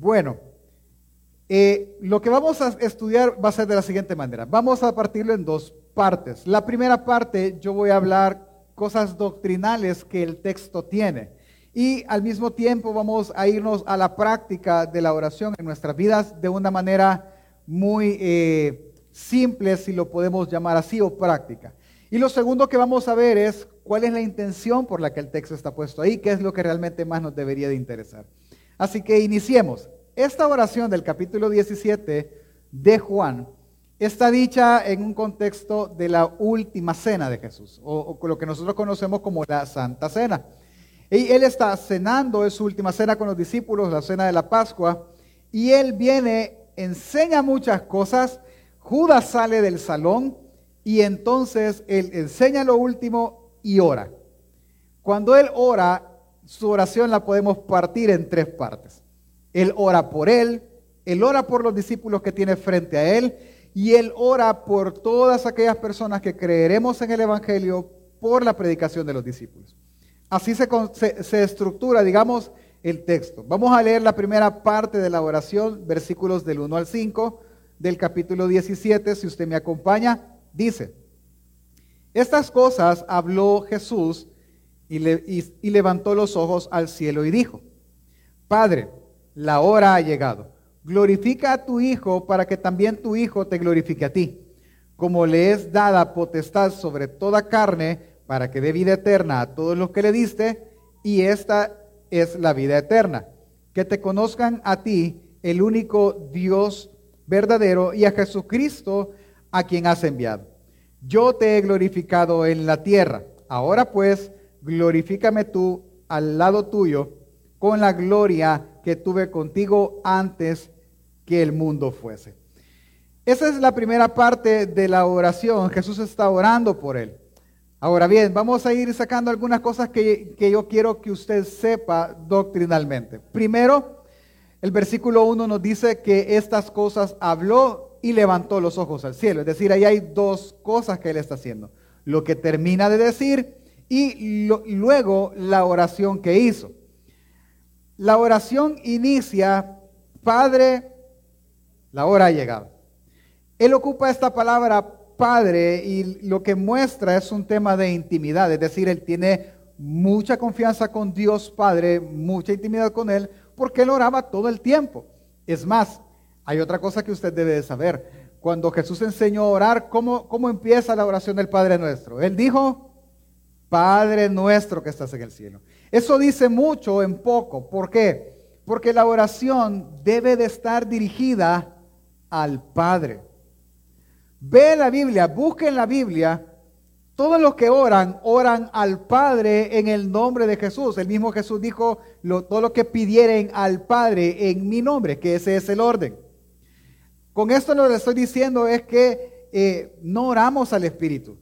Bueno, eh, lo que vamos a estudiar va a ser de la siguiente manera. Vamos a partirlo en dos partes. La primera parte yo voy a hablar cosas doctrinales que el texto tiene. Y al mismo tiempo vamos a irnos a la práctica de la oración en nuestras vidas de una manera muy eh, simple, si lo podemos llamar así, o práctica. Y lo segundo que vamos a ver es cuál es la intención por la que el texto está puesto ahí, qué es lo que realmente más nos debería de interesar. Así que iniciemos. Esta oración del capítulo 17 de Juan está dicha en un contexto de la última cena de Jesús, o, lo que nosotros conocemos como la Santa Cena. Y él está cenando, es su última cena con los discípulos, la cena de la Pascua, y él viene, enseña muchas cosas, Judas sale del salón y entonces él enseña lo último y ora. Cuando él ora, su oración la podemos partir en tres partes. Él ora por él, él ora por los discípulos que tiene frente a él y él ora por todas aquellas personas que creeremos en el Evangelio por la predicación de los discípulos. Así se, se, estructura, digamos, el texto. Vamos a leer la primera parte de la oración, versículos del 1 al 5 del capítulo 17, si usted me acompaña, dice, estas cosas habló Jesús y, levantó los ojos al cielo y dijo, Padre, la hora ha llegado. Glorifica a tu Hijo para que también tu Hijo te glorifique a ti, como le es dada potestad sobre toda carne para que dé vida eterna a todos los que le diste, y esta es la vida eterna, que te conozcan a ti, el único Dios verdadero, y a Jesucristo a quien has enviado. Yo te he glorificado en la tierra, ahora pues glorifícame tú al lado tuyo con la gloria que tuve contigo antes que el mundo fuese. Esa es la primera parte de la oración. Jesús está orando por él. Ahora bien, vamos a ir sacando algunas cosas que, yo quiero que usted sepa doctrinalmente. Primero, el versículo 1 nos dice que estas cosas habló y levantó los ojos al cielo. Es decir, ahí hay dos cosas que él está haciendo. Lo que termina de decir y luego la oración que hizo. La oración inicia, Padre, la hora ha llegado. Él ocupa esta palabra Padre y lo que muestra es un tema de intimidad, es decir, él tiene mucha confianza con Dios Padre, mucha intimidad con Él, porque Él oraba todo el tiempo. Es más, hay otra cosa que usted debe de saber. Cuando Jesús enseñó a orar, ¿cómo, ¿cómo empieza la oración del Padre nuestro? Él dijo, Padre nuestro que estás en el cielo. Eso dice mucho en poco. ¿Por qué? Porque la oración debe de estar dirigida al Padre. Ve la Biblia, busque en la Biblia. Todos los que oran, oran al Padre en el nombre de Jesús. El mismo Jesús dijo, todo lo que pidieren al Padre en mi nombre, que ese es el orden. Con esto lo que estoy diciendo es que eh, no oramos al Espíritu.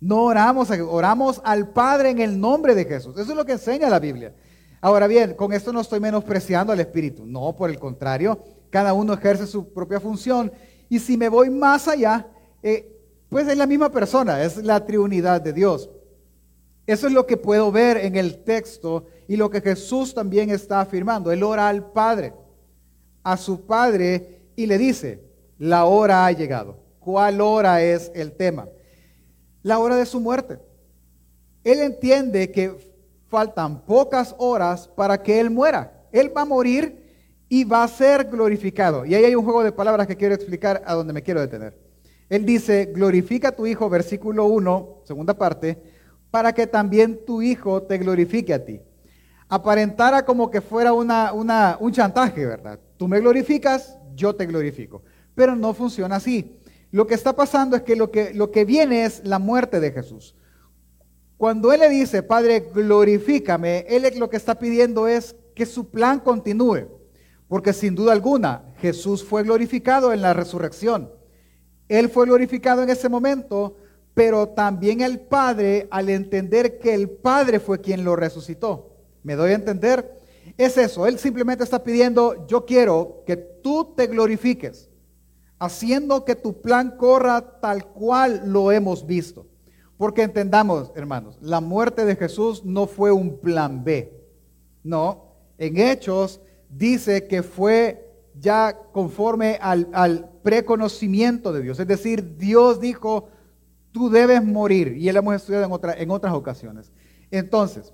No oramos, oramos al Padre en el nombre de Jesús. Eso es lo que enseña la Biblia. Ahora bien, con esto no estoy menospreciando al Espíritu. No, por el contrario, cada uno ejerce su propia función. Y si me voy más allá, eh, pues es la misma persona, es la triunidad de Dios. Eso es lo que puedo ver en el texto y lo que Jesús también está afirmando. Él ora al Padre, a su Padre, y le dice, la hora ha llegado. ¿Cuál hora es el tema? La hora de su muerte. Él entiende que faltan pocas horas para que Él muera. Él va a morir y va a ser glorificado. Y ahí hay un juego de palabras que quiero explicar a donde me quiero detener. Él dice, glorifica a tu Hijo, versículo 1, segunda parte, para que también tu Hijo te glorifique a ti. Aparentara como que fuera una, un chantaje, ¿verdad? Tú me glorificas, yo te glorifico. Pero no funciona así. Lo que está pasando es que lo que, lo que viene es la muerte de Jesús. Cuando Él le dice, Padre, glorifícame, Él lo que está pidiendo es que su plan continúe. Porque sin duda alguna, Jesús fue glorificado en la resurrección. Él fue glorificado en ese momento, pero también el Padre, al entender que el Padre fue quien lo resucitó. ¿Me doy a entender? Es eso, Él simplemente está pidiendo, yo quiero que tú te glorifiques haciendo que tu plan corra tal cual lo hemos visto. Porque entendamos, hermanos, la muerte de Jesús no fue un plan B. No, en Hechos dice que fue ya conforme al, al preconocimiento de Dios. Es decir, Dios dijo, tú debes morir. Y él hemos estudiado en, en otras ocasiones. Entonces,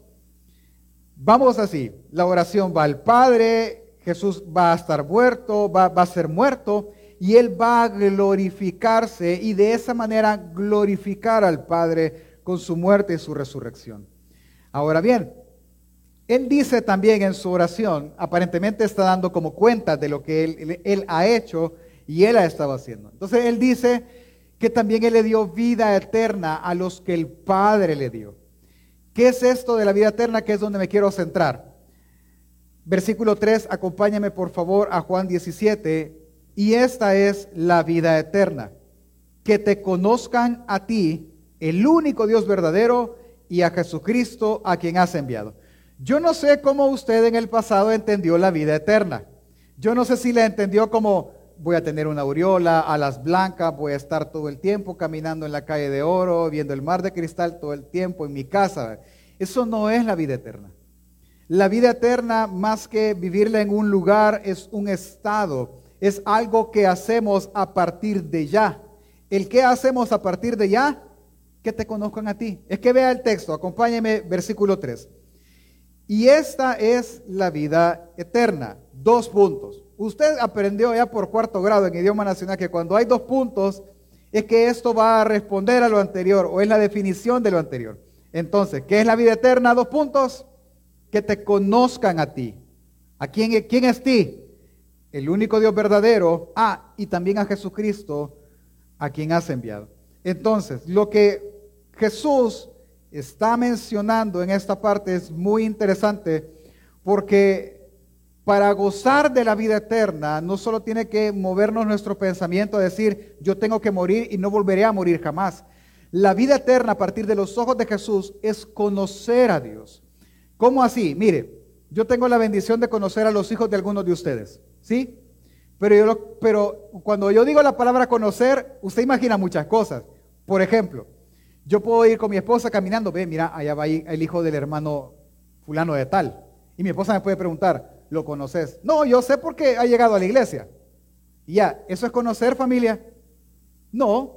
vamos así. La oración va al Padre, Jesús va a estar muerto, va, va a ser muerto, y él va a glorificarse y de esa manera glorificar al Padre con su muerte y su resurrección. Ahora bien, él dice también en su oración, aparentemente está dando como cuenta de lo que él, ha hecho y él ha estado haciendo. Entonces él dice que también él le dio vida eterna a los que el Padre le dio. ¿Qué es esto de la vida eterna? Que es donde me quiero centrar. Versículo 3, acompáñame por favor a Juan 17. Y esta es la vida eterna, que te conozcan a ti, el único Dios verdadero, y a Jesucristo a quien has enviado. Yo no sé cómo usted en el pasado entendió la vida eterna. Yo no sé si la entendió como voy a tener una aureola, alas blancas, voy a estar todo el tiempo caminando en la calle de oro, viendo el mar de cristal todo el tiempo en mi casa. Eso no es la vida eterna. La vida eterna, más que vivirla en un lugar, es un estado, es algo que hacemos a partir de ya. ¿El qué hacemos a partir de ya? Que te conozcan a ti. Es que vea el texto, acompáñeme, versículo 3. Y esta es la vida eterna. Dos puntos. Usted aprendió ya por cuarto grado en idioma nacional que cuando hay dos puntos es que esto va a responder a lo anterior o es la definición de lo anterior. Entonces, ¿qué es la vida eterna? Dos puntos. Que te conozcan a ti. ¿A quién, quién es ti? El único Dios verdadero. Ah, y también a Jesucristo, a quien has enviado. Entonces, lo que Jesús está mencionando en esta parte es muy interesante porque para gozar de la vida eterna no solo tiene que movernos nuestro pensamiento a decir yo tengo que morir y no volveré a morir jamás. La vida eterna a partir de los ojos de Jesús es conocer a Dios. ¿Cómo así? Mire, yo tengo la bendición de conocer a los hijos de algunos de ustedes, ¿sí? Pero, yo, pero cuando yo digo la palabra conocer, usted imagina muchas cosas. Por ejemplo, yo puedo ir con mi esposa caminando, ve, mira, allá va el hijo del hermano fulano de tal. Y mi esposa me puede preguntar, ¿lo conoces? No, yo sé porque ha llegado a la iglesia. Y ya, ¿eso es conocer familia? No.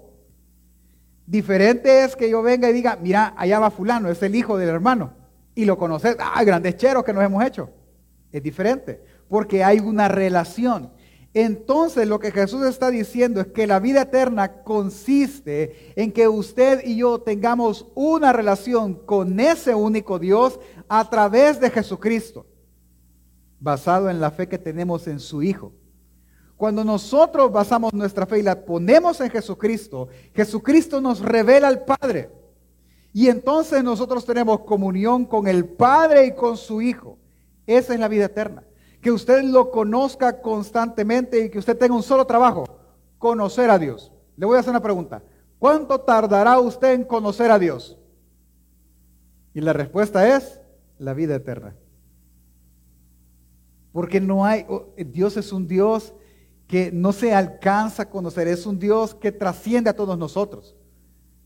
Diferente es que yo venga y diga, mira, allá va fulano, es el hijo del hermano. Y lo conoces, ah, grandes cheros que nos hemos hecho. Es diferente, porque hay una relación. Entonces lo que Jesús está diciendo es que la vida eterna consiste en que usted y yo tengamos una relación con ese único Dios a través de Jesucristo, basado en la fe que tenemos en su Hijo. Cuando nosotros basamos nuestra fe y la ponemos en Jesucristo, Jesucristo nos revela al Padre. Y entonces nosotros tenemos comunión con el Padre y con su Hijo. Esa es la vida eterna que usted lo conozca constantemente y que usted tenga un solo trabajo, conocer a Dios. Le voy a hacer una pregunta. ¿Cuánto tardará usted en conocer a Dios? Y la respuesta es la vida eterna. Porque no hay, Dios es un Dios que no se alcanza a conocer, es un Dios que trasciende a todos nosotros.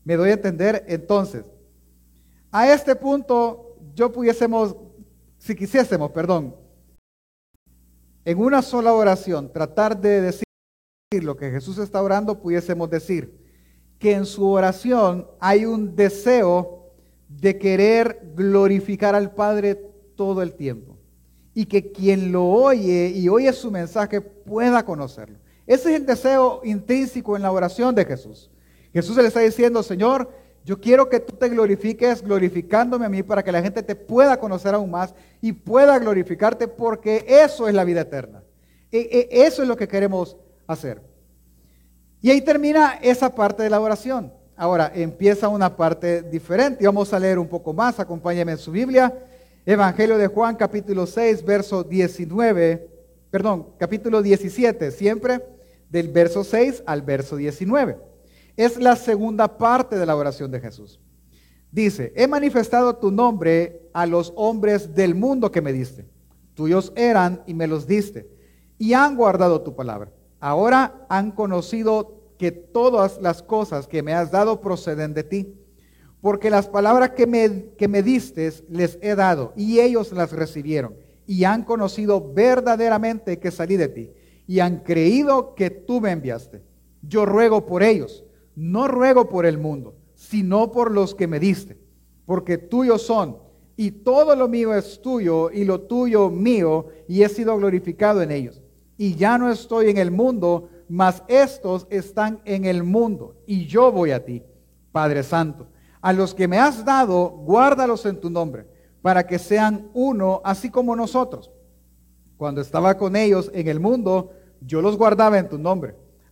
¿Me doy a entender? Entonces, a este punto yo pudiésemos, si quisiésemos, perdón, en una sola oración tratar de decir lo que Jesús está orando, pudiésemos decir que en su oración hay un deseo de querer glorificar al Padre todo el tiempo y que quien lo oye y oye su mensaje pueda conocerlo. Ese es el deseo intrínseco en la oración de Jesús. Jesús le está diciendo, Señor, yo quiero que tú te glorifiques glorificándome a mí para que la gente te pueda conocer aún más y pueda glorificarte porque eso es la vida eterna. E, e, eso es lo que queremos hacer. Y ahí termina esa parte de la oración. Ahora empieza una parte diferente. Vamos a leer un poco más. Acompáñenme en su Biblia. Evangelio de Juan, capítulo 6, verso 19. Perdón, capítulo 17, siempre del verso 6 al verso 19. Es la segunda parte de la oración de Jesús. Dice, he manifestado tu nombre a los hombres del mundo que me diste. Tuyos eran y me los diste. Y han guardado tu palabra. Ahora han conocido que todas las cosas que me has dado proceden de ti. Porque las palabras que me, que me diste les he dado y ellos las recibieron. y han conocido verdaderamente que salí de ti y han creído que tú me enviaste. Yo ruego por ellos, no ruego por el mundo, sino por los que me diste, porque tuyos son y todo lo mío es tuyo y lo tuyo mío y he sido glorificado en ellos. Y ya no estoy en el mundo, mas estos están en el mundo y yo voy a ti, Padre Santo. A los que me has dado, guárdalos en tu nombre, para que sean uno, así como nosotros. Cuando estaba con ellos en el mundo, yo los guardaba en tu nombre.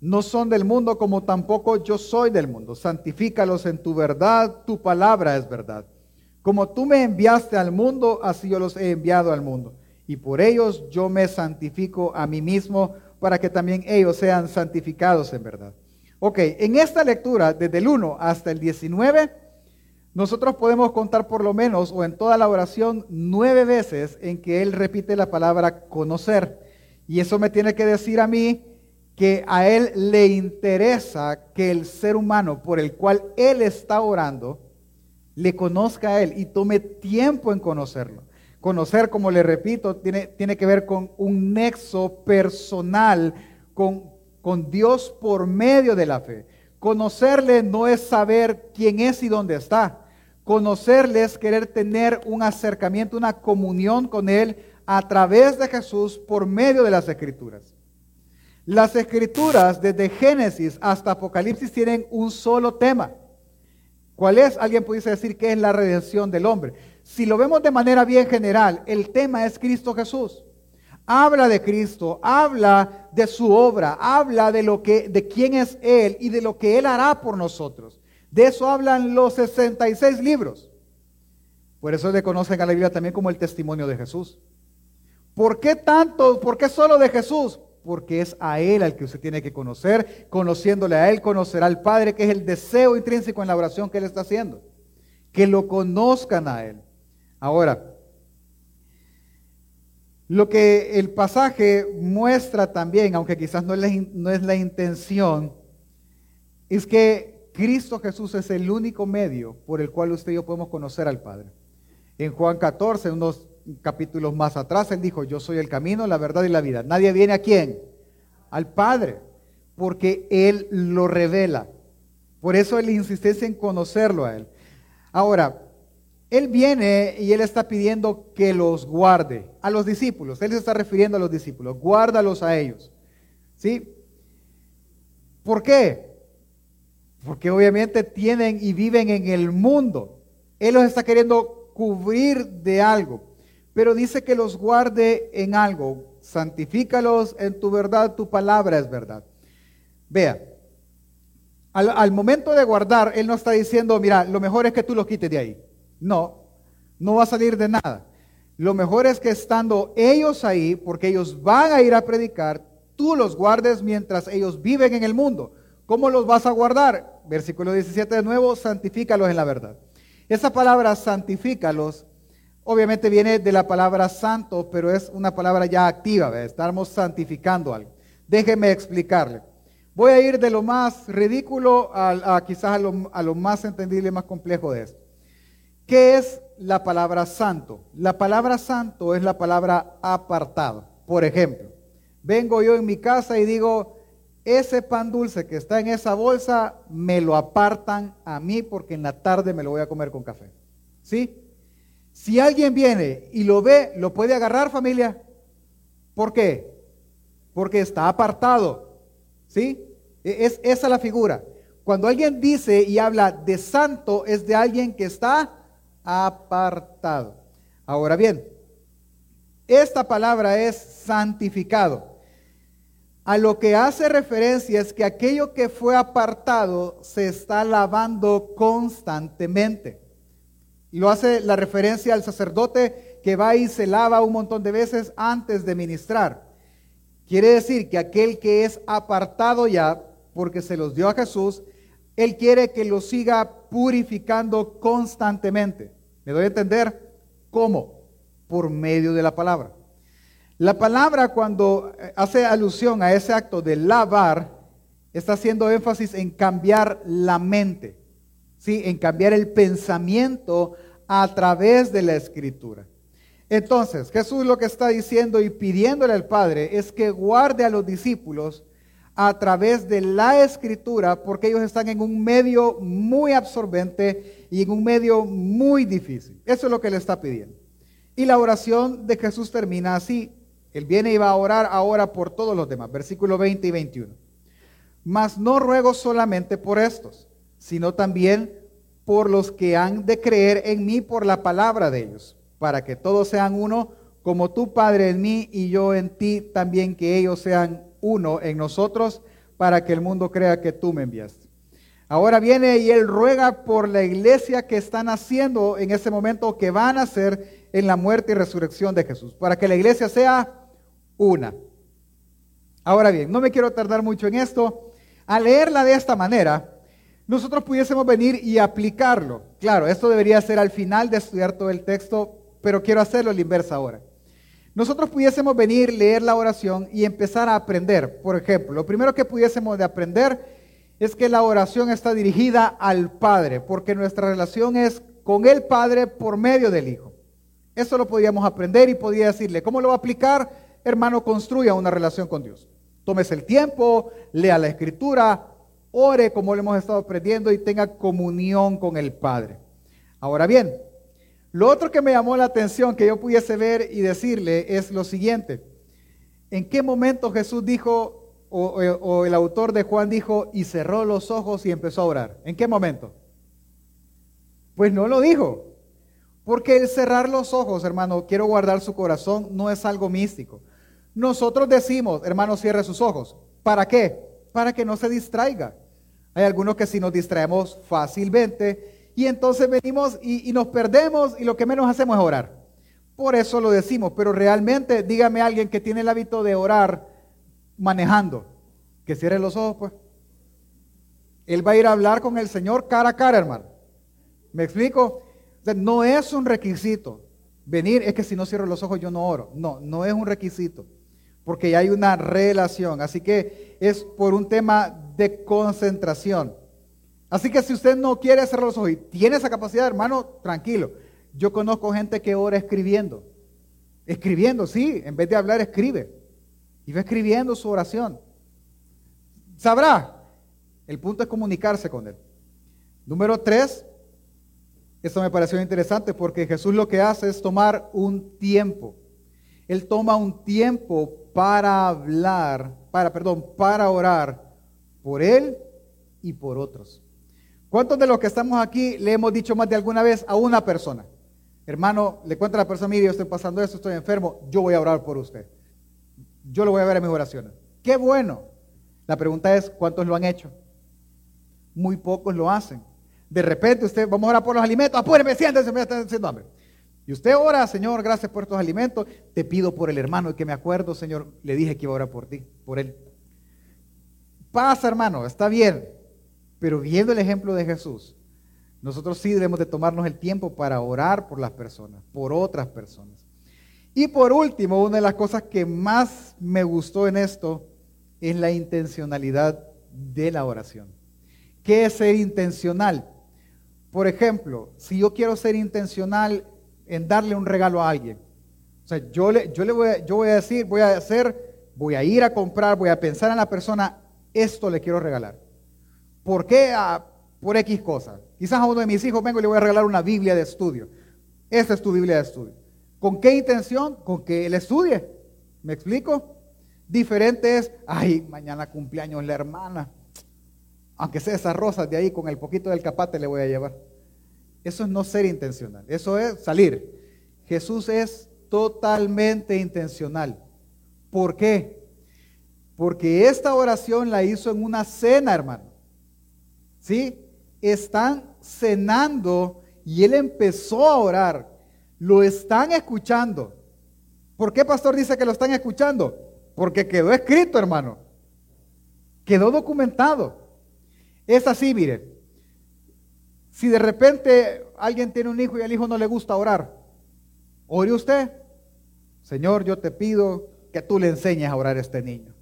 No son del mundo como tampoco yo soy del mundo. Santifícalos en tu verdad, tu palabra es verdad. Como tú me enviaste al mundo, así yo los he enviado al mundo. Y por ellos yo me santifico a mí mismo, para que también ellos sean santificados en verdad. Ok, en esta lectura, desde el 1 hasta el 19, nosotros podemos contar por lo menos, o en toda la oración, nueve veces en que Él repite la palabra conocer. Y eso me tiene que decir a mí que a Él le interesa que el ser humano por el cual Él está orando, le conozca a Él y tome tiempo en conocerlo. Conocer, como le repito, tiene, tiene que ver con un nexo personal con, con Dios por medio de la fe. Conocerle no es saber quién es y dónde está. Conocerle es querer tener un acercamiento, una comunión con Él a través de Jesús por medio de las escrituras. Las escrituras, desde Génesis hasta Apocalipsis, tienen un solo tema. ¿Cuál es? Alguien pudiese decir que es la redención del hombre. Si lo vemos de manera bien general, el tema es Cristo Jesús. Habla de Cristo, habla de su obra, habla de lo que de quién es él y de lo que él hará por nosotros. De eso hablan los 66 libros. Por eso le conocen a la Biblia también como el testimonio de Jesús. ¿Por qué tanto? ¿Por qué solo de Jesús? Porque es a Él al que usted tiene que conocer. Conociéndole a Él, conocerá al Padre, que es el deseo intrínseco en la oración que Él está haciendo. Que lo conozcan a Él. Ahora, lo que el pasaje muestra también, aunque quizás no es la, intención, es que Cristo Jesús es el único medio por el cual usted y yo podemos conocer al Padre. En Juan 14, unos capítulos más atrás, él dijo, yo soy el camino, la verdad y la vida. Nadie viene a quién? Al Padre, porque Él lo revela. Por eso la insistencia en conocerlo a Él. Ahora, Él viene y Él está pidiendo que los guarde a los discípulos. Él se está refiriendo a los discípulos. Guárdalos a ellos. ¿Sí? ¿Por qué? porque obviamente tienen y viven en el mundo. Él los está queriendo cubrir de algo, pero dice que los guarde en algo. Santifícalos en tu verdad, tu palabra es verdad. Vea, al, momento de guardar, Él no está diciendo, mira, lo mejor es que tú los quites de ahí. No, no va a salir de nada. Lo mejor es que estando ellos ahí, porque ellos van a ir a predicar, tú los guardes mientras ellos viven en el mundo. ¿Cómo los vas a guardar? Versículo 17 de nuevo, santifícalos en la verdad. Esa palabra santifícalos obviamente viene de la palabra santo, pero es una palabra ya activa, estamos santificando algo. Déjeme explicarle. Voy a ir de lo más ridículo a, quizás a lo, a lo más entendible más complejo de esto. ¿Qué es la palabra santo? La palabra santo es la palabra apartado. Por ejemplo, vengo yo en mi casa y digo, ese pan dulce que está en esa bolsa me lo apartan a mí porque en la tarde me lo voy a comer con café. ¿Sí? Si alguien viene y lo ve, ¿lo puede agarrar familia? ¿Por qué? Porque está apartado. ¿Sí? E-, es esa la figura. Cuando alguien dice y habla de santo, es de alguien que está apartado. Ahora bien, esta palabra es santificado. A lo que hace referencia es que aquello que fue apartado se está lavando constantemente. Y lo hace la referencia al sacerdote que va y se lava un montón de veces antes de ministrar. Quiere decir que aquel que es apartado ya porque se los dio a Jesús, Él quiere que los siga purificando constantemente. ¿Me doy a entender? ¿Cómo? Por medio de la palabra. La palabra cuando eh, hace alusión a ese acto de lavar, está haciendo énfasis en cambiar la mente, ¿sí? en cambiar el pensamiento a través de la escritura. Entonces, Jesús lo que está diciendo y pidiéndole al Padre es que guarde a los discípulos a través de la escritura, porque ellos están en un medio muy absorbente y en un medio muy difícil. Eso es lo que le está pidiendo. Y la oración de Jesús termina así. Él viene y va a orar ahora por todos los demás. Versículo 20 y 21. Mas no ruego solamente por estos, sino también por los que han de creer en mí por la palabra de ellos para que todos sean uno, como tú, Padre, en mí y yo en ti, también que ellos sean uno en nosotros, para que el mundo crea que tú me enviaste. Ahora viene y él ruega por la iglesia que están haciendo en ese momento, que van a hacer en la muerte y resurrección de Jesús, para que la iglesia sea una. Ahora bien, no me quiero tardar mucho en esto. Al leerla de esta manera, nosotros pudiésemos venir y aplicarlo. Claro, esto debería ser al final de estudiar todo el texto, pero quiero hacerlo la inversa ahora. Nosotros pudiésemos venir, leer la oración y empezar a aprender. Por ejemplo, lo primero que pudiésemos de aprender es que la oración está dirigida al Padre, porque nuestra relación es con el Padre por medio del Hijo. Eso lo podíamos aprender y podía decirle, ¿cómo lo va a aplicar? Hermano, construya una relación con Dios. Tómese el tiempo, lea la escritura, ore como lo hemos estado aprendiendo y tenga comunión con el Padre. Ahora bien, lo otro que me llamó la atención que yo pudiese ver y decirle es lo siguiente. ¿En qué momento Jesús dijo, o, el autor de Juan dijo, y cerró los ojos y empezó a orar? ¿En qué momento? Pues no lo dijo. Porque el cerrar los ojos, hermano, quiero guardar su corazón, no es algo místico. Nosotros decimos, hermano, cierre sus ojos. ¿Para qué? Para que no se distraiga. Hay algunos que si nos distraemos fácilmente, y entonces venimos y, nos perdemos y lo que menos hacemos es orar. Por eso lo decimos, pero realmente dígame a alguien que tiene el hábito de orar manejando, que cierre los ojos, pues. Él va a ir a hablar con el Señor cara a cara, hermano. ¿Me explico? no es un requisito. Venir es que si no cierro los ojos yo no oro. No, no es un requisito. Porque ya hay una relación. Así que es por un tema de concentración. Así que si usted no quiere cerrar los ojos y tiene esa capacidad, hermano, tranquilo. Yo conozco gente que ora escribiendo. Escribiendo, sí, en vez de hablar, escribe. Y va escribiendo su oración. Sabrá. El punto es comunicarse con él. Número tres, esto me pareció interesante porque Jesús lo que hace es tomar un tiempo. Él toma un tiempo para hablar, para, perdón, para orar por él y por otros. ¿Cuántos de los que estamos aquí le hemos dicho más de alguna vez a una persona? Hermano, le cuenta a la persona, mire, yo estoy pasando esto, estoy enfermo, yo voy a orar por usted. Yo lo voy a ver en mis oraciones. Qué bueno. La pregunta es, ¿cuántos lo han hecho? Muy pocos lo hacen. De repente usted, vamos a orar por los alimentos, apúreme, siéntese, me está haciendo hambre. Y usted ora, Señor, gracias por estos alimentos. Te pido por el hermano que me acuerdo, Señor, le dije que iba a orar por ti, por él. Pasa, hermano, está bien. Pero viendo el ejemplo de Jesús, nosotros sí debemos de tomarnos el tiempo para orar por las personas, por otras personas. Y por último, una de las cosas que más me gustó en esto es la intencionalidad de la oración. ¿Qué es ser intencional? Por ejemplo, si yo quiero ser intencional en darle un regalo a alguien, o sea, yo le, yo le voy, a, yo voy a decir, voy a hacer, voy a ir a comprar, voy a pensar en la persona, esto le quiero regalar. ¿Por qué? Ah, por X cosa. Quizás a uno de mis hijos vengo y le voy a regalar una Biblia de estudio. Esta es tu Biblia de estudio. ¿Con qué intención? Con que él estudie. ¿Me explico? Diferente es, ay, mañana cumpleaños la hermana. Aunque sea esas rosas de ahí, con el poquito del capate le voy a llevar. Eso es no ser intencional. Eso es salir. Jesús es totalmente intencional. ¿Por qué? Porque esta oración la hizo en una cena, hermano. ¿sí? Están cenando y él empezó a orar. Lo están escuchando. ¿Por qué pastor dice que lo están escuchando? Porque quedó escrito, hermano. Quedó documentado. Es así, mire. Si de repente alguien tiene un hijo y al hijo no le gusta orar, ore usted. Señor, yo te pido que tú le enseñes a orar a este niño.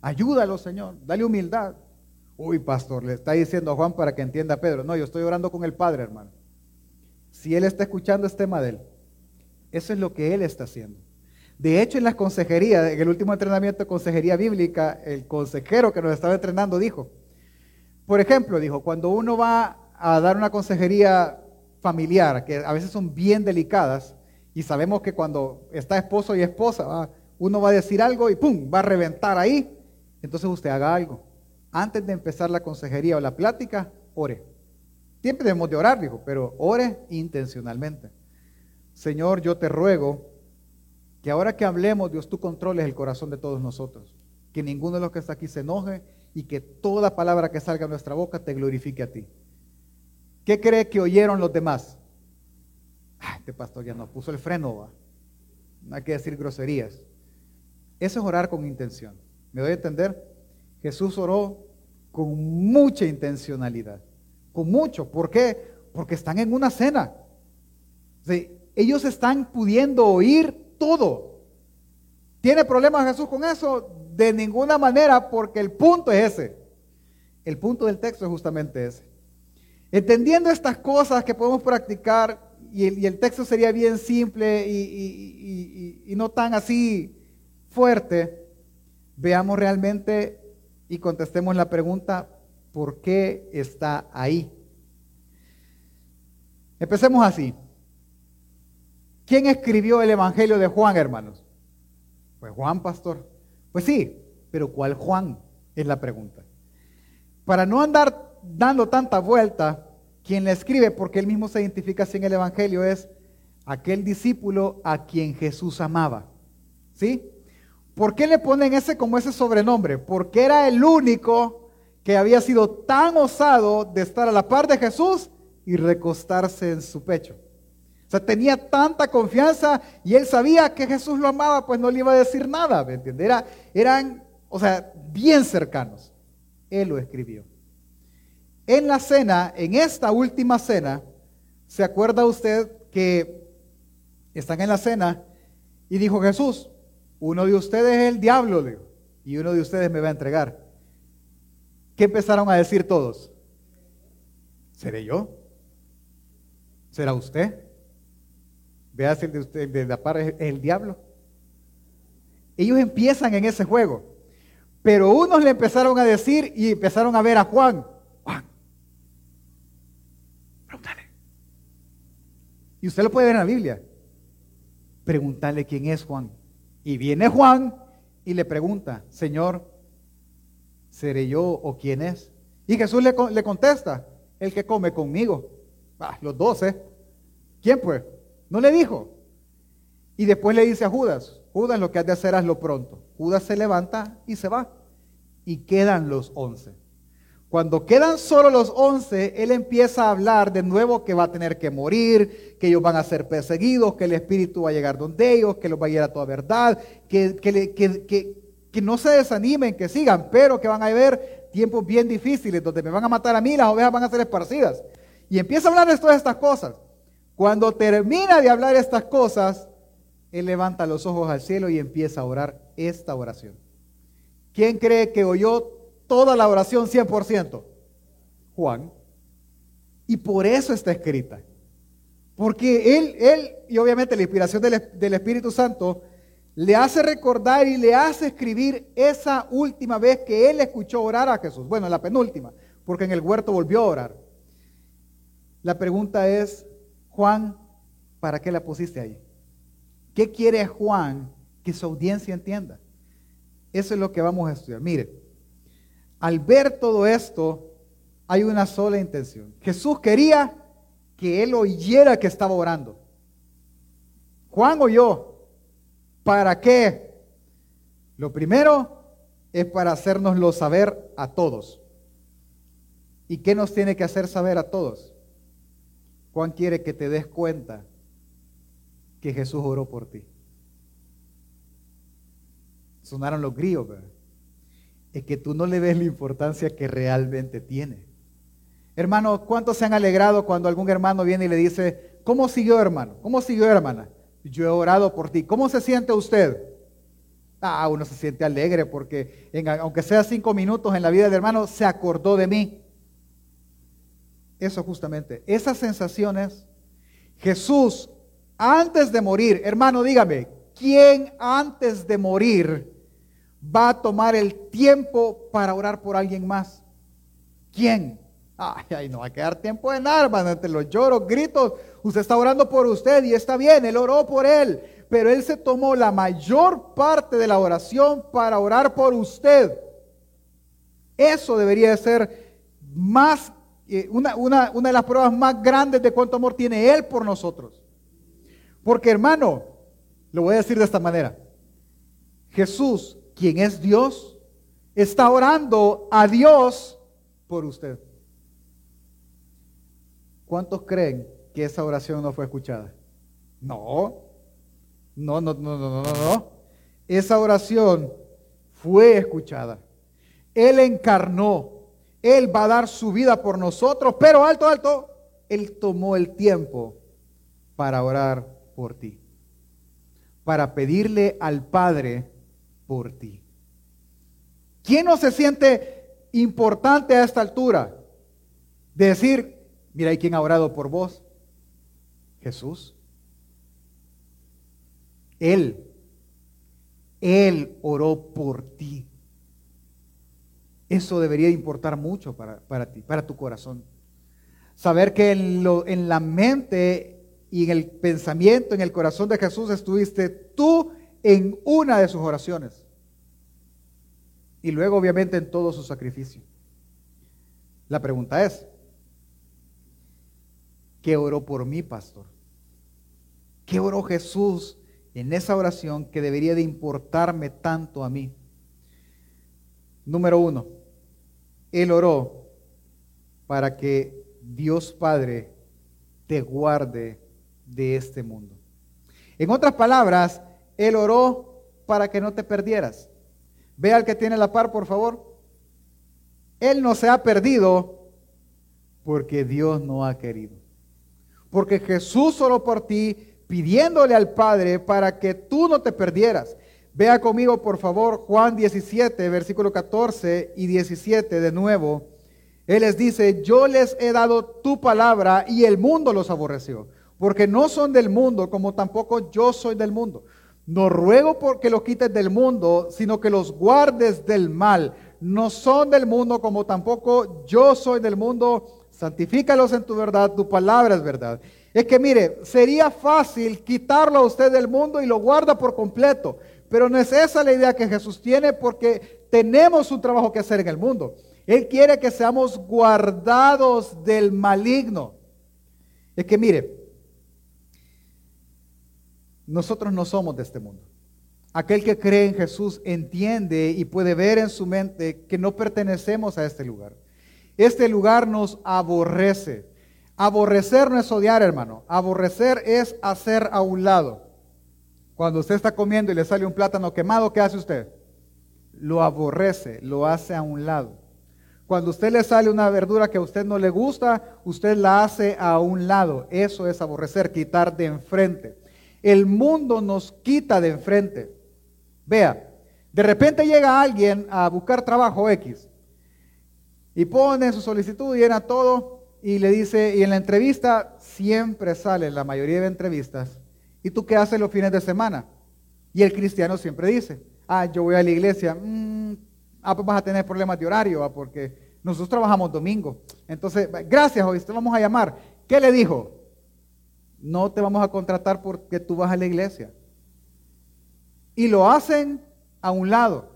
Ayúdalo, Señor. Dale humildad. Uy, pastor, le está diciendo a Juan para que entienda a Pedro. No, yo estoy orando con el Padre, hermano. Si él está escuchando este tema de él, eso es lo que él está haciendo. De hecho, en la consejería, en el último entrenamiento de consejería bíblica, el consejero que nos estaba entrenando dijo, por ejemplo, dijo, cuando uno va a dar una consejería familiar, que a veces son bien delicadas, y sabemos que cuando está esposo y esposa, uno va a decir algo y ¡pum! va a reventar ahí, entonces usted haga algo. Antes de empezar la consejería o la plática, ore. Siempre debemos de orar, dijo, pero ore intencionalmente. Señor, yo te ruego que ahora que hablemos, Dios, tú controles el corazón de todos nosotros. Que ninguno de los que está aquí se enoje y que toda palabra que salga de nuestra boca te glorifique a ti. ¿Qué cree que oyeron los demás? este pastor ya nos puso el freno, ¿va? no hay que decir groserías. Eso es orar con intención. ¿Me doy a entender? Jesús oró con mucha intencionalidad, con mucho. ¿Por qué? Porque están en una cena. ellos están pudiendo oír todo. ¿Tiene problemas Jesús con eso? De ninguna manera, porque el punto es ese. El punto del texto es justamente ese. Entendiendo estas cosas que podemos practicar, y el, texto sería bien simple y, no tan así fuerte, veamos realmente y contestemos la pregunta, ¿por qué está ahí? Empecemos así. ¿Quién escribió el Evangelio de Juan, hermanos? Pues Juan, pastor. Pues sí, pero ¿cuál Juan? Es la pregunta. Para no andar dando tanta vuelta, quien le escribe, porque él mismo se identifica así en el Evangelio, es aquel discípulo a quien Jesús amaba. ¿Sí? ¿Por qué le ponen ese como ese sobrenombre? Porque era el único que había sido tan osado de estar a la par de Jesús y recostarse en su pecho. O sea, tenía tanta confianza y él sabía que Jesús lo amaba, pues no le iba a decir nada, ¿me entiende? eran, o sea, bien cercanos. Él lo escribió. En la cena, en esta última cena, ¿se acuerda usted que están en la cena y dijo Jesús, uno de ustedes es el diablo, y uno de ustedes me va a entregar? ¿Qué empezaron a decir todos? ¿Seré yo? ¿Será usted? Vea si el de usted, de la par es el diablo. Ellos empiezan en ese juego. Pero unos le empezaron a decir y empezaron a ver a Juan. Juan, pregúntale. Y usted lo puede ver en la Biblia. Preguntarle quién es Juan. Y viene Juan y le pregunta, Señor, ¿seré yo o quién es? Y Jesús le, le contesta, el que come conmigo. Ah, los doce. ¿Quién pues? No le dijo. Y después le dice a Judas, Judas lo que has de hacer hazlo pronto. Judas se levanta y se va. Y quedan los once. Cuando quedan solo los once, él empieza a hablar de nuevo que va a tener que morir, que ellos van a ser perseguidos, que el Espíritu va a llegar donde ellos, que los va a llegar a toda verdad, que, que, que, que no se desanimen, que sigan, pero que van a haber tiempos bien difíciles donde me van a matar a mí, las ovejas van a ser esparcidas. Y empieza a hablar de todas estas cosas. Cuando termina de hablar estas cosas, él levanta los ojos al cielo y empieza a orar esta oración. ¿Quién cree que oyó toda la oración 100%? Juan. Y por eso está escrita. Porque él, él y obviamente la inspiración del, Espíritu Santo, le hace recordar y le hace escribir esa última vez que él escuchó orar a Jesús. Bueno, la penúltima, porque en el huerto volvió a orar. La pregunta es, Juan, ¿para qué la pusiste ahí? ¿Qué quiere Juan que su audiencia entienda? Eso es lo que vamos a estudiar. Mire, al ver todo esto, hay una sola intención. Jesús quería que él oyera que estaba orando. Juan oyó. ¿Para qué? Lo primero es para hacernoslo saber a todos. ¿Y qué nos tiene que hacer saber a todos? Juan quiere que te des cuenta que Jesús oró por ti. Sonaron los grillos, es que tú no le ves la importancia que realmente tiene. Hermano, ¿cuántos se han alegrado cuando algún hermano viene y le dice, ¿cómo siguió hermano? ¿Cómo siguió hermana? Yo he orado por ti. ¿Cómo se siente usted? Ah, uno se siente alegre porque aunque sea cinco minutos en la vida del hermano, se acordó de mí. Eso justamente, esas sensaciones, Jesús antes de morir, hermano, dígame, ¿quién antes de morir va a tomar el tiempo para orar por alguien más? ¿Quién? Ay, no va a quedar tiempo en nada, hermano, entre los lloros, gritos. Usted está orando por usted y está bien, él oró por él, pero él se tomó la mayor parte de la oración para orar por usted. Eso debería ser más, eh, una, una de las pruebas más grandes de cuánto amor tiene él por nosotros. Porque hermano, lo voy a decir de esta manera. Jesús, quien es Dios, está orando a Dios por usted. ¿Cuántos creen que esa oración no fue escuchada? No, no, no, no, no, no, no. Esa oración fue escuchada. Él encarnó. Él va a dar su vida por nosotros, pero alto, alto, Él tomó el tiempo para orar por ti, para pedirle al Padre por ti. ¿Quién no se siente importante a esta altura? De decir, mira, ¿y quién ha orado por vos? Jesús. Él, Él oró por ti. Eso debería importar mucho para, para ti, para tu corazón. Saber que en, lo, en la mente y en el pensamiento, en el corazón de Jesús estuviste tú en una de sus oraciones. Y luego obviamente en todo su sacrificio. La pregunta es, ¿qué oró por mí, pastor? ¿Qué oró Jesús en esa oración que debería de importarme tanto a mí? Número uno, Él oró para que Dios Padre te guarde de este mundo. En otras palabras, Él oró para que no te perdieras. Ve al que tiene la par, por favor. Él no se ha perdido porque Dios no ha querido. Porque Jesús oró por ti pidiéndole al Padre para que tú no te perdieras. Vea conmigo, por favor, Juan 17, versículo 14 y 17 de nuevo. Él les dice, yo les he dado tu palabra y el mundo los aborreció porque no son del mundo, como tampoco yo soy del mundo. No ruego porque los quites del mundo, sino que los guardes del mal. No son del mundo, como tampoco yo soy del mundo. Santifícalos en tu verdad, tu palabra es verdad. Es que mire, sería fácil quitarlo a usted del mundo y lo guarda por completo. Pero no es esa la idea que Jesús tiene porque tenemos un trabajo que hacer en el mundo. Él quiere que seamos guardados del maligno. Es que mire, nosotros no somos de este mundo. Aquel que cree en Jesús entiende y puede ver en su mente que no pertenecemos a este lugar. Este lugar nos aborrece. Aborrecer no es odiar, hermano. Aborrecer es hacer a un lado. Cuando usted está comiendo y le sale un plátano quemado, ¿qué hace usted? Lo aborrece, lo hace a un lado. Cuando usted le sale una verdura que a usted no le gusta, usted la hace a un lado. Eso es aborrecer, quitar de enfrente. El mundo nos quita de enfrente. Vea, de repente llega alguien a buscar trabajo X y pone su solicitud, y llena todo y le dice, y en la entrevista siempre sale, la mayoría de entrevistas, ¿y tú qué haces los fines de semana? Y el cristiano siempre dice, ah, yo voy a la iglesia, mm, ah, pues vas a tener problemas de horario, porque nosotros trabajamos domingo. Entonces, gracias, hoy te vamos a llamar. ¿Qué le dijo? No te vamos a contratar porque tú vas a la iglesia. Y lo hacen a un lado.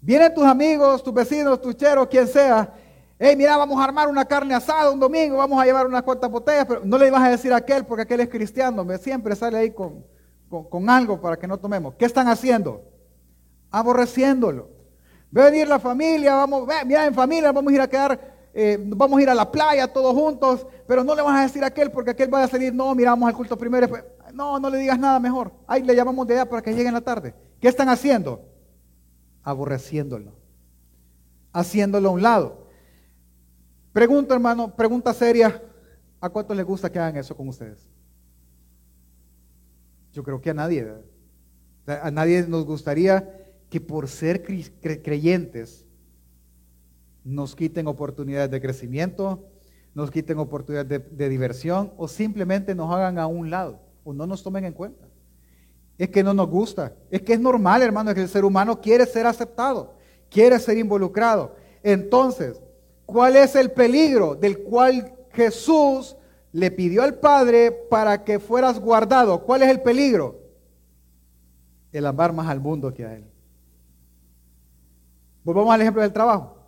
Vienen tus amigos, tus vecinos, tus cheros, quien sea. Hey, mira, vamos a armar una carne asada un domingo, vamos a llevar unas cuantas botellas, pero no le vas a decir a aquel porque aquel es cristiano, siempre sale ahí con, con, algo para que no tomemos. ¿Qué están haciendo? Aborreciéndolo. A venir la familia, vamos, mira, en familia vamos a ir a quedar eh, vamos a ir a la playa todos juntos, pero no le vas a decir a aquel porque aquel va a salir, no, miramos al culto primero. No, no le digas nada mejor. Ahí le llamamos de allá para que llegue en la tarde. ¿Qué están haciendo? aborreciéndolo, haciéndolo a un lado. Pregunta, hermano, pregunta seria, ¿a cuántos les gusta que hagan eso con ustedes? Yo creo que a nadie. A nadie nos gustaría que por ser creyentes nos quiten oportunidades de crecimiento, nos quiten oportunidades de, diversión o simplemente nos hagan a un lado o no nos tomen en cuenta. Es que no nos gusta. Es que es normal, hermano, que el ser humano quiere ser aceptado, quiere ser involucrado. Entonces, ¿cuál es el peligro del cual Jesús le pidió al Padre para que fueras guardado? ¿Cuál es el peligro? El amar más al mundo que a Él. Volvamos al ejemplo del trabajo.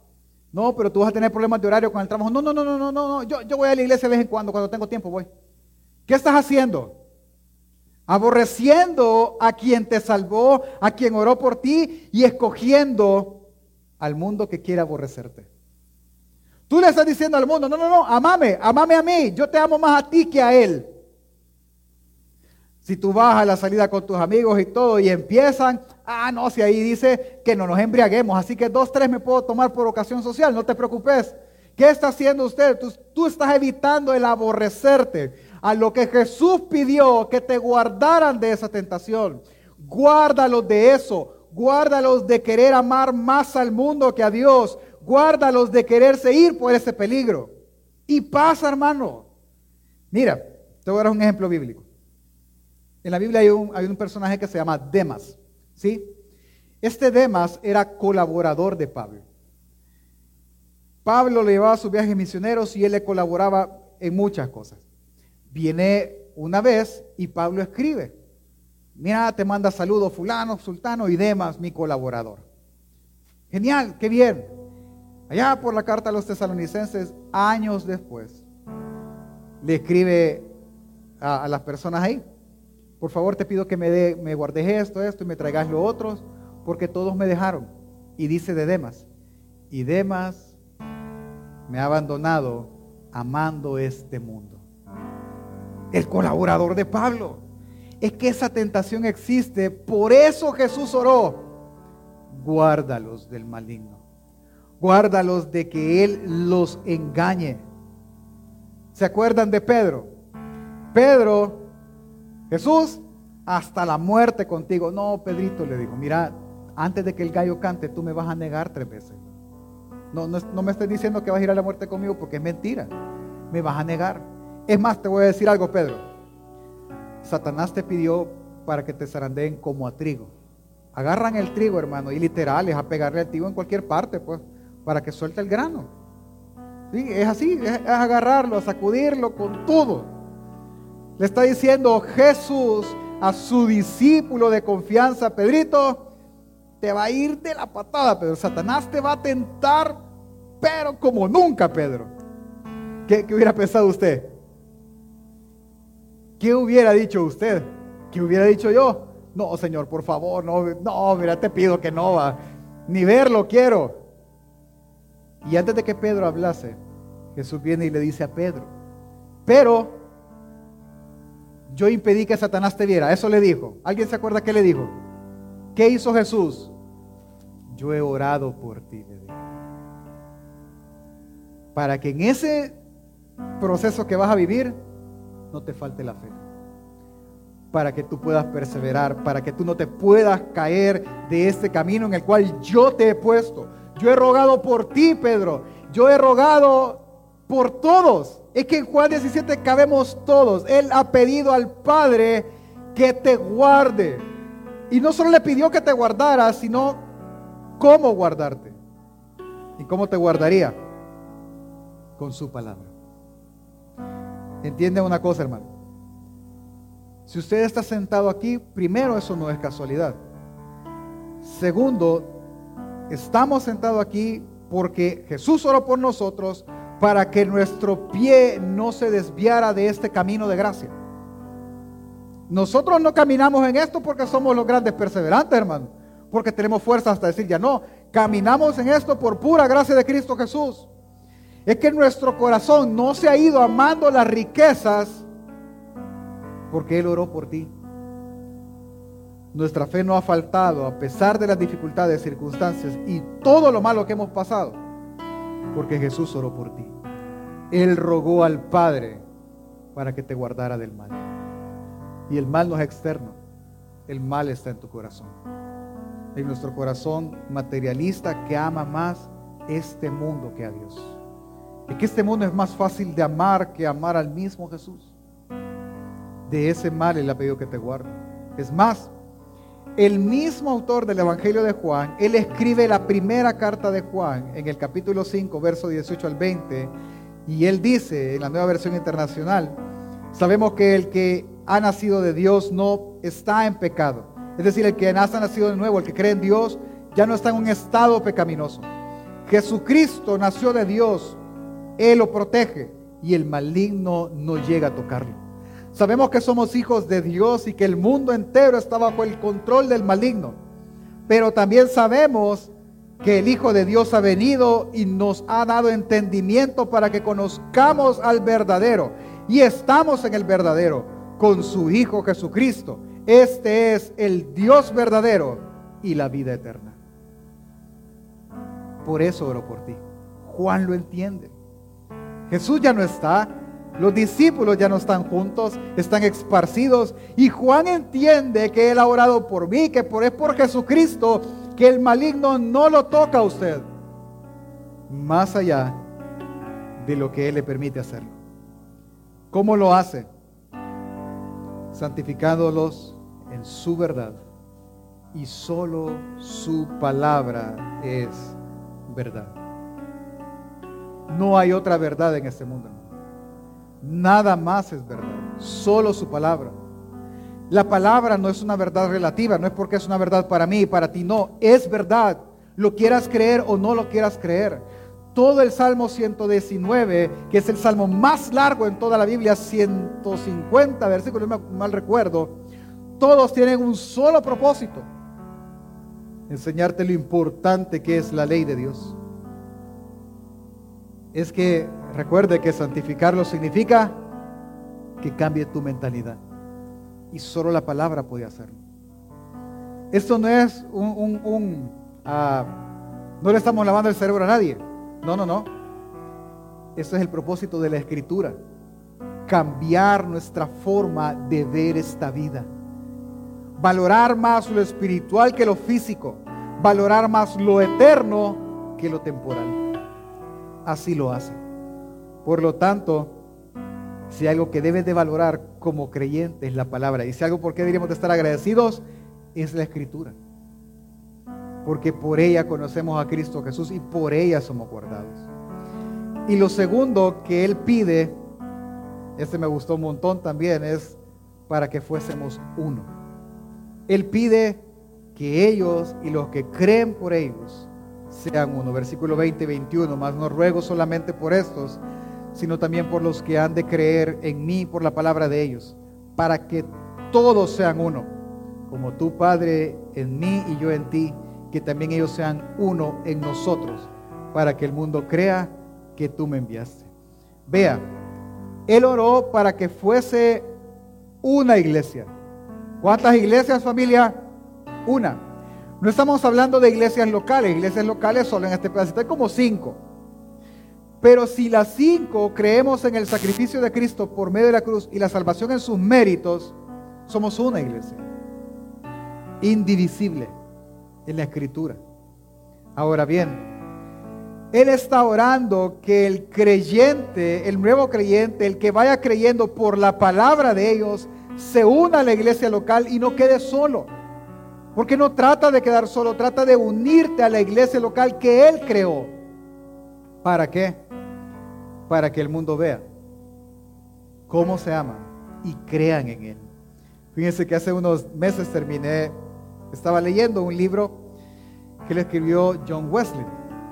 No, pero tú vas a tener problemas de horario con el trabajo. No, no, no, no, no, no. Yo, yo voy a la iglesia de vez en cuando, cuando tengo tiempo voy. ¿Qué estás haciendo? Aborreciendo a quien te salvó, a quien oró por ti y escogiendo al mundo que quiere aborrecerte. Tú le estás diciendo al mundo, no, no, no, amame, amame a mí, yo te amo más a ti que a él. Si tú vas a la salida con tus amigos y todo y empiezan, ah, no, si ahí dice que no nos embriaguemos, así que dos, tres me puedo tomar por ocasión social, no te preocupes. ¿Qué está haciendo usted? Tú, tú estás evitando el aborrecerte a lo que Jesús pidió que te guardaran de esa tentación. Guárdalos de eso, guárdalos de querer amar más al mundo que a Dios, guárdalos de quererse ir por ese peligro. Y pasa, hermano. Mira, te voy a dar un ejemplo bíblico. En la Biblia hay un, personaje que se llama Demas. ¿sí? Este Demas era colaborador de Pablo. Pablo le llevaba sus viajes misioneros y él le colaboraba en muchas cosas. Viene una vez y Pablo escribe, mira, te manda saludos fulano, sultano y Demas, mi colaborador. Genial, qué bien. Allá por la carta a los tesalonicenses, años después, le escribe a las personas ahí, por favor te pido que me, me guardes esto, esto y me traigas lo otro, porque todos me dejaron. Y dice de Demas, y Demas me ha abandonado amando este mundo. El colaborador de Pablo. Es que esa tentación existe, por eso Jesús oró. Guárdalos del maligno. Guárdalos de que Él los engañe. ¿Se acuerdan de Pedro? Pedro Jesús, hasta la muerte contigo. No, Pedrito le dijo, mira, antes de que el gallo cante, tú me vas a negar tres veces. No, no, me estés diciendo que vas a ir a la muerte conmigo porque es mentira. Me vas a negar. Es más, te voy a decir algo, Pedro. Satanás te pidió para que te zarandeen como a trigo. Agarran el trigo, hermano, y literal es a pegarle al trigo en cualquier parte, pues, para que suelte el grano. Sí, es así, es agarrarlo, sacudirlo con todo. Le está diciendo Jesús a su discípulo de confianza, Pedrito, te va a ir de la patada, Pedro. Satanás te va a tentar, pero como nunca, Pedro. ¿Qué, hubiera pensado usted? ¿Qué hubiera dicho usted? ¿Qué hubiera dicho yo? No, Señor, por favor, no, no, mira, te pido que no va. Ni verlo quiero. Y antes de que Pedro hablase, Jesús viene y le dice a Pedro, pero yo impedí que Satanás te viera. Eso le dijo. ¿Alguien se acuerda qué le dijo? ¿Qué hizo Jesús? Yo he orado por ti, Para que en ese proceso que vas a vivir no te falte la fe. Para que tú puedas perseverar, para que tú no te puedas caer de este camino en el cual yo te he puesto. Yo he rogado por ti, Pedro. Yo he rogado por todos. Es que en Juan 17 cabemos todos. Él ha pedido al Padre que te guarde. Y no solo le pidió que te guardara, sino cómo guardarte. ¿Y cómo te guardaría? Con su palabra. Entiende una cosa, hermano. Si usted está sentado aquí, primero eso no es casualidad. Segundo, estamos sentados aquí porque Jesús oró por nosotros, para que nuestro pie no se desviara de este camino de gracia. Nosotros no caminamos en esto porque somos los grandes perseverantes, hermano, porque tenemos fuerza hasta decir ya no. Caminamos en esto por pura gracia de Cristo Jesús. Es que nuestro corazón no se ha ido amando las riquezas porque Él oró por ti. nuestra fe no ha faltado a pesar de las dificultades, circunstancias y todo lo malo que hemos pasado, porque Jesús oró por ti. Él rogó al Padre para que te guardara del mal. Y el mal no es externo, el mal está en tu corazón. En nuestro corazón materialista que ama más este mundo que a Dios. Y que este mundo es más fácil de amar que amar al mismo Jesús. De ese mal Él ha pedido que te guarde. Es más, el mismo autor del Evangelio de Juan, él escribe la primera carta de Juan en el capítulo 5, verso 18 al 20, y él dice en la nueva versión internacional, sabemos que el que ha nacido de Dios no está en pecado. Es decir, el que ha nacido de nuevo, el que cree en Dios, ya no está en un estado pecaminoso. Jesucristo nació de Dios, Él lo protege y el maligno no llega a tocarlo. Sabemos que somos hijos de Dios y que el mundo entero está bajo el control del maligno. Pero también sabemos que el Hijo de Dios ha venido y nos ha dado entendimiento para que conozcamos al verdadero. Y estamos en el verdadero con su Hijo Jesucristo. Este es el Dios verdadero y la vida eterna. Por eso oro por ti. Juan lo entiende. Jesús ya no está, los discípulos ya no están juntos, están esparcidos. Y Juan entiende que Él ha orado por mí, que por, es por Jesucristo que el maligno no lo toca a usted. Más allá de lo que Él le permite hacerlo. ¿Cómo lo hace? Santificándolos en su verdad. Y solo su palabra es verdad. No hay otra verdad en este mundo. Nada más es verdad, solo su palabra. La palabra no es una verdad relativa, no es porque es una verdad para mí y para ti, no, es verdad. Lo quieras creer o no lo quieras creer. Todo el Salmo 119, que es el salmo más largo en toda la Biblia, 150 versículos, mal recuerdo, todos tienen un solo propósito, enseñarte lo importante que es la ley de Dios. Es que Recuerde que santificarlo significa que cambie tu mentalidad. Y solo la palabra puede hacerlo. Esto no es un... Ah, no le estamos lavando el cerebro a nadie. No, no, no. Ese es el propósito de la escritura. Cambiar nuestra forma de ver esta vida. Valorar más lo espiritual que lo físico. Valorar más lo eterno que lo temporal. Así lo hace. Por lo tanto, si algo que debes de valorar como creyente es la palabra, y si algo por qué deberíamos de estar agradecidos, es la escritura. Porque por ella conocemos a Cristo Jesús y por ella somos guardados. Y lo segundo que Él pide, este me gustó un montón también, es para que fuésemos uno. Él pide que ellos y los que creen por ellos sean uno. Versículo 20 y 21, más no ruego solamente por estos, sino también por los que han de creer en mí por la palabra de ellos, para que todos sean uno, como tu Padre en mí y yo en ti, que también ellos sean uno en nosotros, para que el mundo crea que tú me enviaste. Vea, Él oró para que fuese una iglesia. ¿Cuántas iglesias, familia? Una. No estamos hablando de iglesias locales, iglesias locales solo en este pedacito, hay como cinco. Pero si las cinco creemos en el sacrificio de Cristo por medio de la cruz y la salvación en sus méritos, somos una iglesia. Indivisible en la escritura. Ahora bien, Él está orando que el creyente, el nuevo creyente, el que vaya creyendo por la palabra de ellos, se una a la iglesia local y no quede solo. Porque no trata de quedar solo, trata de unirte a la iglesia local que Él creó. ¿Para qué? Para que el mundo vea cómo se ama y crean en Él. Fíjense que hace unos meses terminé, estaba leyendo un libro que le escribió John Wesley.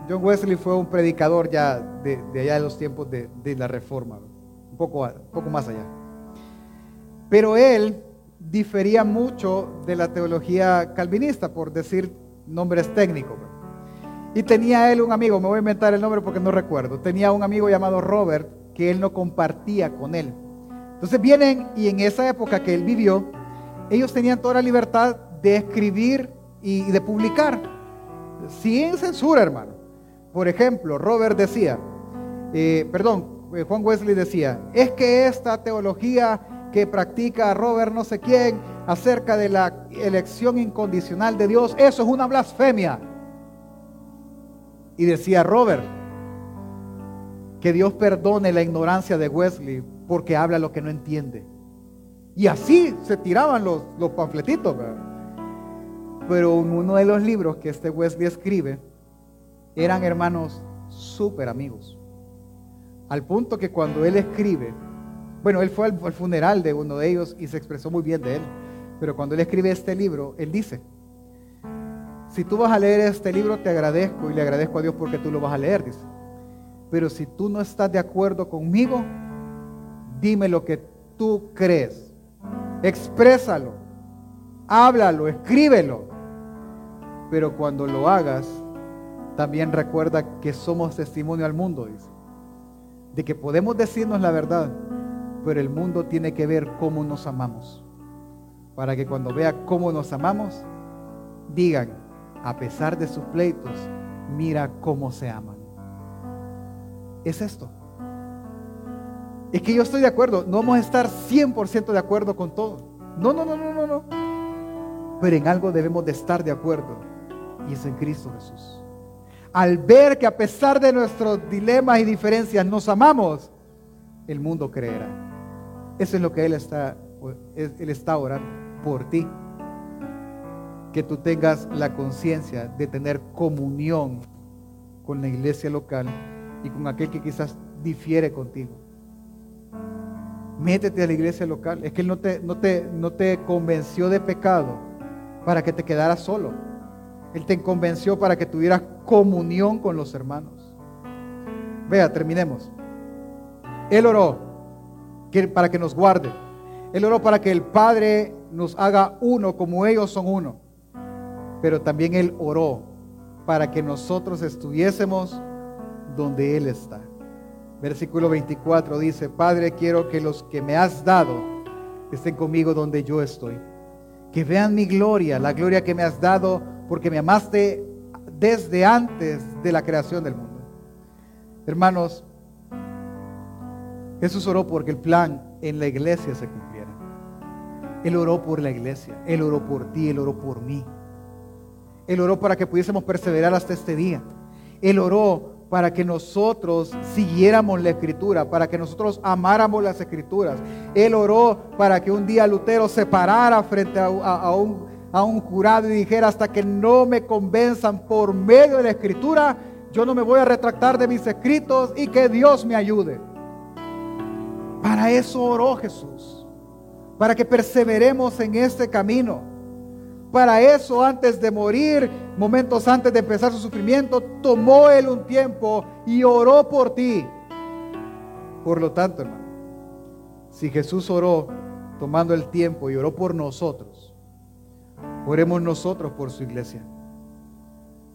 John Wesley fue un predicador ya de, allá de los tiempos de, la Reforma, un poco, más allá. Pero él difería mucho de la teología calvinista, por decir nombres técnicos. Y tenía él un amigo, me voy a inventar el nombre porque no recuerdo, tenía un amigo llamado Robert que él no compartía con él. Entonces vienen y en esa época que él vivió, ellos tenían toda la libertad de escribir y de publicar, sin censura, hermano. Por ejemplo, Robert decía, eh, perdón, eh, Juan Wesley decía, es que esta teología que practica Robert no sé quién acerca de la elección incondicional de Dios, eso es una blasfemia. Y decía Robert, que Dios perdone la ignorancia de Wesley porque habla lo que no entiende. Y así se tiraban los, los panfletitos. Pero en uno de los libros que este Wesley escribe, eran hermanos súper amigos. Al punto que cuando él escribe, bueno, él fue al, al, funeral de uno de ellos y se expresó muy bien de él, pero cuando él escribe este libro, él dice, si tú vas a leer este libro, te agradezco y le agradezco a Dios porque tú lo vas a leer, dice. Pero si tú no estás de acuerdo conmigo, dime lo que tú crees. Exprésalo, háblalo, escríbelo. Pero cuando lo hagas, también recuerda que somos testimonio al mundo, dice. De que podemos decirnos la verdad, pero el mundo tiene que ver cómo nos amamos. Para que cuando vea cómo nos amamos, digan, a pesar de sus pleitos, mira cómo se aman. Es esto. Es que yo estoy de acuerdo, no vamos a estar 100% de acuerdo con todo. No, no, no, no, no, no. Pero en algo debemos de estar de acuerdo y es en Cristo Jesús. Al ver que a pesar de nuestros dilemas y diferencias nos amamos, el mundo creerá. Eso es lo que Él está, Él está orando por ti. Que tú tengas la conciencia de tener comunión con la iglesia local y con aquel que quizás difiere contigo. Métete a la iglesia local. Es que Él no te, no te, no te convenció de pecado para que te quedaras solo. Él te convenció para que tuvieras comunión con los hermanos. Vea, terminemos. Él oró para que nos guarde. Él oró para que el Padre nos haga uno como ellos son uno. Pero también Él oró para que nosotros estuviésemos donde Él está. Versículo 24 dice, Padre, quiero que los que me has dado estén conmigo donde yo estoy. Que vean mi gloria, la gloria que me has dado porque me amaste desde antes de la creación del mundo. Hermanos, Jesús oró porque el plan en la iglesia se cumpliera. Él oró por la iglesia, Él oró por ti, Él oró por mí. Él oró para que pudiésemos perseverar hasta este día. Él oró para que nosotros siguiéramos la escritura, para que nosotros amáramos las escrituras. Él oró para que un día Lutero se parara frente a, un, un jurado y dijera, hasta que no me convenzan por medio de la escritura, yo no me voy a retractar de mis escritos y que Dios me ayude. Para eso oró Jesús, para que perseveremos en este camino. Para eso, antes de morir, momentos antes de empezar su sufrimiento, tomó él un tiempo y oró por ti. Por lo tanto, hermano, si Jesús oró tomando el tiempo y oró por nosotros, oremos nosotros por su iglesia.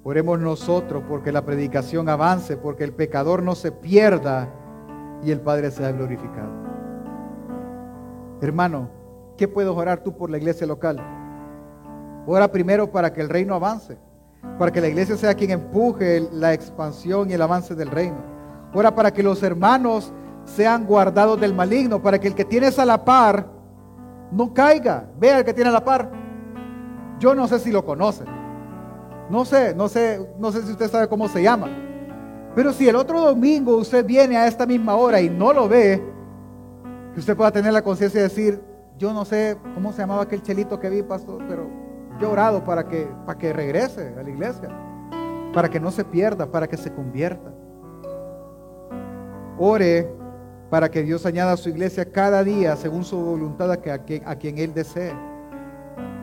Oremos nosotros porque la predicación avance, porque el pecador no se pierda y el Padre sea glorificado. Hermano, ¿qué puedes orar tú por la iglesia local? Ora primero para que el reino avance, para que la iglesia sea quien empuje la expansión y el avance del reino. Ora para que los hermanos sean guardados del maligno, para que el que tienes a la par no caiga. Vea el que tiene a la par. Yo no sé si lo conoce. No sé, no sé, no sé si usted sabe cómo se llama. Pero si el otro domingo usted viene a esta misma hora y no lo ve, que usted pueda tener la conciencia de decir, yo no sé cómo se llamaba aquel chelito que vi, pastor, pero yo he orado para que, para que regrese a la iglesia, para que no se pierda, para que se convierta. Ore para que Dios añada a su iglesia cada día según su voluntad a, quien, a quien Él desee.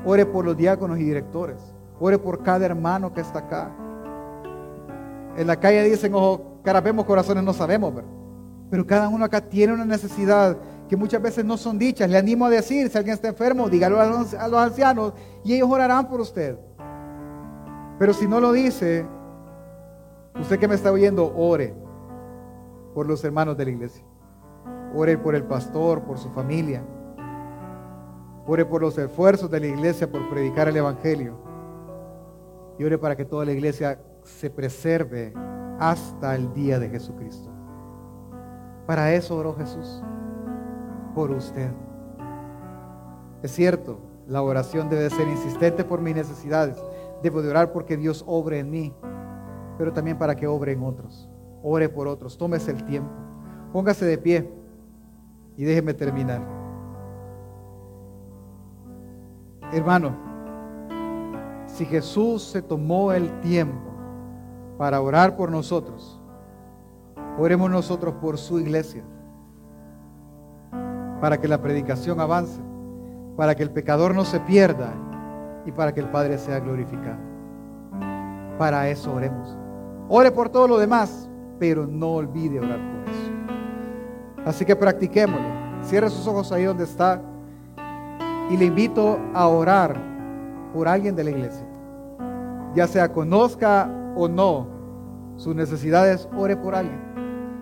Ore por los diáconos y directores. Ore por cada hermano que está acá. En la calle dicen, ojo, vemos corazones no sabemos, pero cada uno acá tiene una necesidad que muchas veces no son dichas. Le animo a decir, si alguien está enfermo, dígalo a los, a los ancianos y ellos orarán por usted. Pero si no lo dice, usted que me está oyendo, ore por los hermanos de la iglesia. Ore por el pastor, por su familia. Ore por los esfuerzos de la iglesia por predicar el Evangelio. Y ore para que toda la iglesia se preserve hasta el día de Jesucristo. Para eso oró Jesús, por usted. Es cierto, la oración debe ser insistente por mis necesidades. Debo de orar porque Dios obre en mí, pero también para que obre en otros. Ore por otros, tómese el tiempo. Póngase de pie y déjeme terminar. Hermano, si Jesús se tomó el tiempo para orar por nosotros, oremos nosotros por su iglesia, para que la predicación avance, para que el pecador no se pierda y para que el Padre sea glorificado. Para eso oremos. Ore por todo lo demás, pero no olvide orar por eso. Así que practiquémoslo. Cierre sus ojos ahí donde está y le invito a orar por alguien de la iglesia. Ya sea conozca o no sus necesidades, ore por alguien.